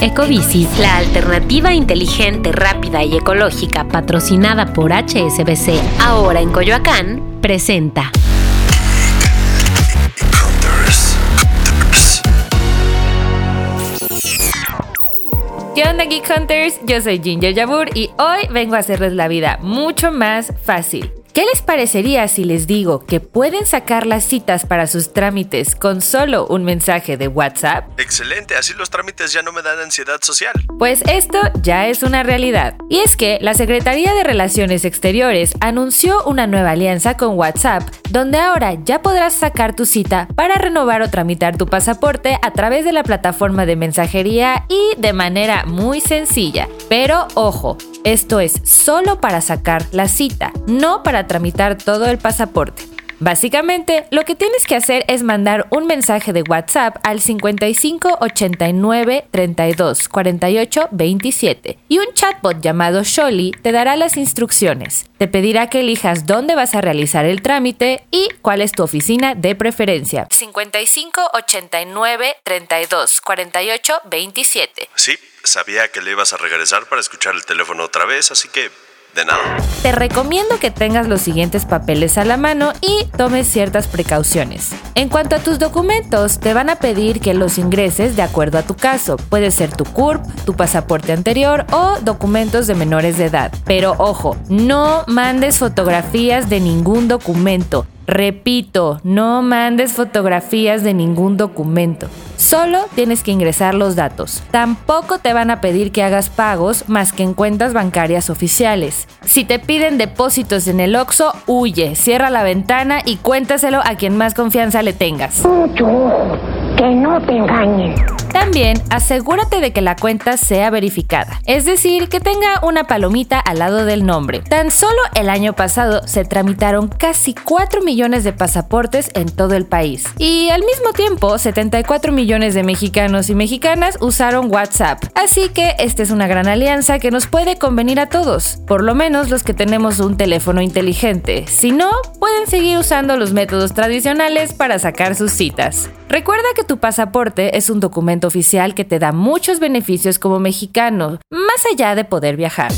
Ecobici, la alternativa inteligente, rápida y ecológica patrocinada por HSBC, ahora en Coyoacán, presenta. ¿Qué onda Geek Hunters? Yo soy Ginger Yabur y hoy vengo a hacerles la vida mucho más fácil. ¿Qué les parecería si les digo que pueden sacar las citas para sus trámites con solo un mensaje de WhatsApp? Excelente, así los trámites ya no me dan ansiedad social. Pues esto ya es una realidad. Y es que la Secretaría de Relaciones Exteriores anunció una nueva alianza con WhatsApp, donde ahora ya podrás sacar tu cita para renovar o tramitar tu pasaporte a través de la plataforma de mensajería y de manera muy sencilla. Pero ojo, esto es solo para sacar la cita, no para tramitar todo el pasaporte. Básicamente, lo que tienes que hacer es mandar un mensaje de WhatsApp al 55 89 32 48 27 y un chatbot llamado Sholly te dará las instrucciones. Te pedirá que elijas dónde vas a realizar el trámite y cuál es tu oficina de preferencia. 55 89 32 48 27. Sí, sabía que le ibas a regresar para escuchar el teléfono otra vez, así que Te recomiendo que tengas los siguientes papeles a la mano y tomes ciertas precauciones. En cuanto a tus documentos, te van a pedir que los ingreses de acuerdo a tu caso. Puede ser tu CURP, tu pasaporte anterior o documentos de menores de edad. Pero ojo, no mandes fotografías de ningún documento. Repito, no mandes fotografías de ningún documento. Solo tienes que ingresar los datos. Tampoco te van a pedir que hagas pagos más que en cuentas bancarias oficiales. Si te piden depósitos en el OXO, huye, cierra la ventana y cuéntaselo a quien más confianza le tengas. que no te engañen. También asegúrate de que la cuenta sea verificada, es decir, que tenga una palomita al lado del nombre. Tan solo el año pasado se tramitaron casi 4 millones de pasaportes en todo el país y al mismo tiempo 74 millones de mexicanos y mexicanas usaron WhatsApp. Así que esta es una gran alianza que nos puede convenir a todos, por lo menos los que tenemos un teléfono inteligente. Si no, pueden seguir usando los métodos tradicionales para sacar sus citas. Recuerda que tu pasaporte es un documento oficial que te da muchos beneficios como mexicano, más allá de poder viajar.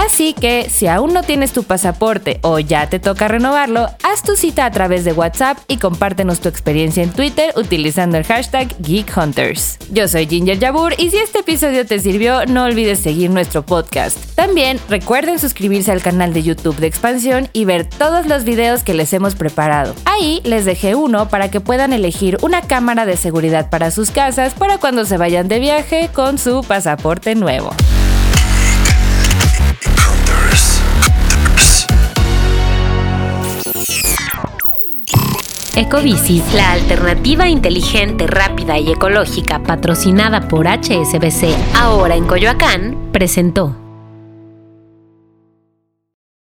Así que si aún no tienes tu pasaporte o ya te toca renovarlo, haz tu cita a través de WhatsApp y compártenos tu experiencia en Twitter utilizando el hashtag GeekHunters. Yo soy Ginger Yabur y si este episodio te sirvió, no olvides seguir nuestro podcast. También recuerden suscribirse al canal de YouTube de Expansión y ver todos los videos que les hemos preparado. Ahí les dejé uno para que puedan elegir una cámara de seguridad para sus casas para cuando se vayan de viaje con su pasaporte nuevo. Ecobici, la alternativa inteligente, rápida y ecológica patrocinada por HSBC, ahora en Coyoacán, presentó.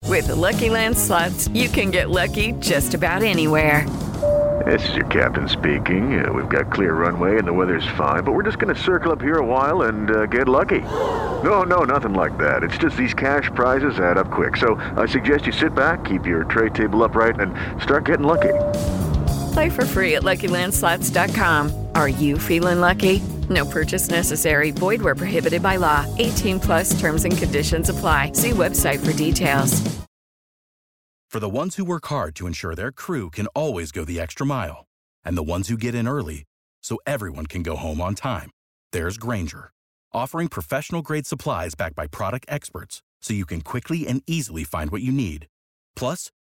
With the Lucky Land slots, you can get lucky just about anywhere. This is your captain speaking. Uh, we've got clear runway and the weather's fine, but we're just going to circle up here a while and uh, get lucky. No, no, nothing like that. It's just these cash prizes add up quick. So I suggest you sit back, keep your tray table upright, and start getting lucky. Play for free at LuckyLandSlots.com. Are you feeling lucky? No purchase necessary. Void where prohibited by law. 18 plus terms and conditions apply. See website for details. For the ones who work hard to ensure their crew can always go the extra mile, and the ones who get in early so everyone can go home on time, there's Granger, offering professional grade supplies backed by product experts so you can quickly and easily find what you need. Plus,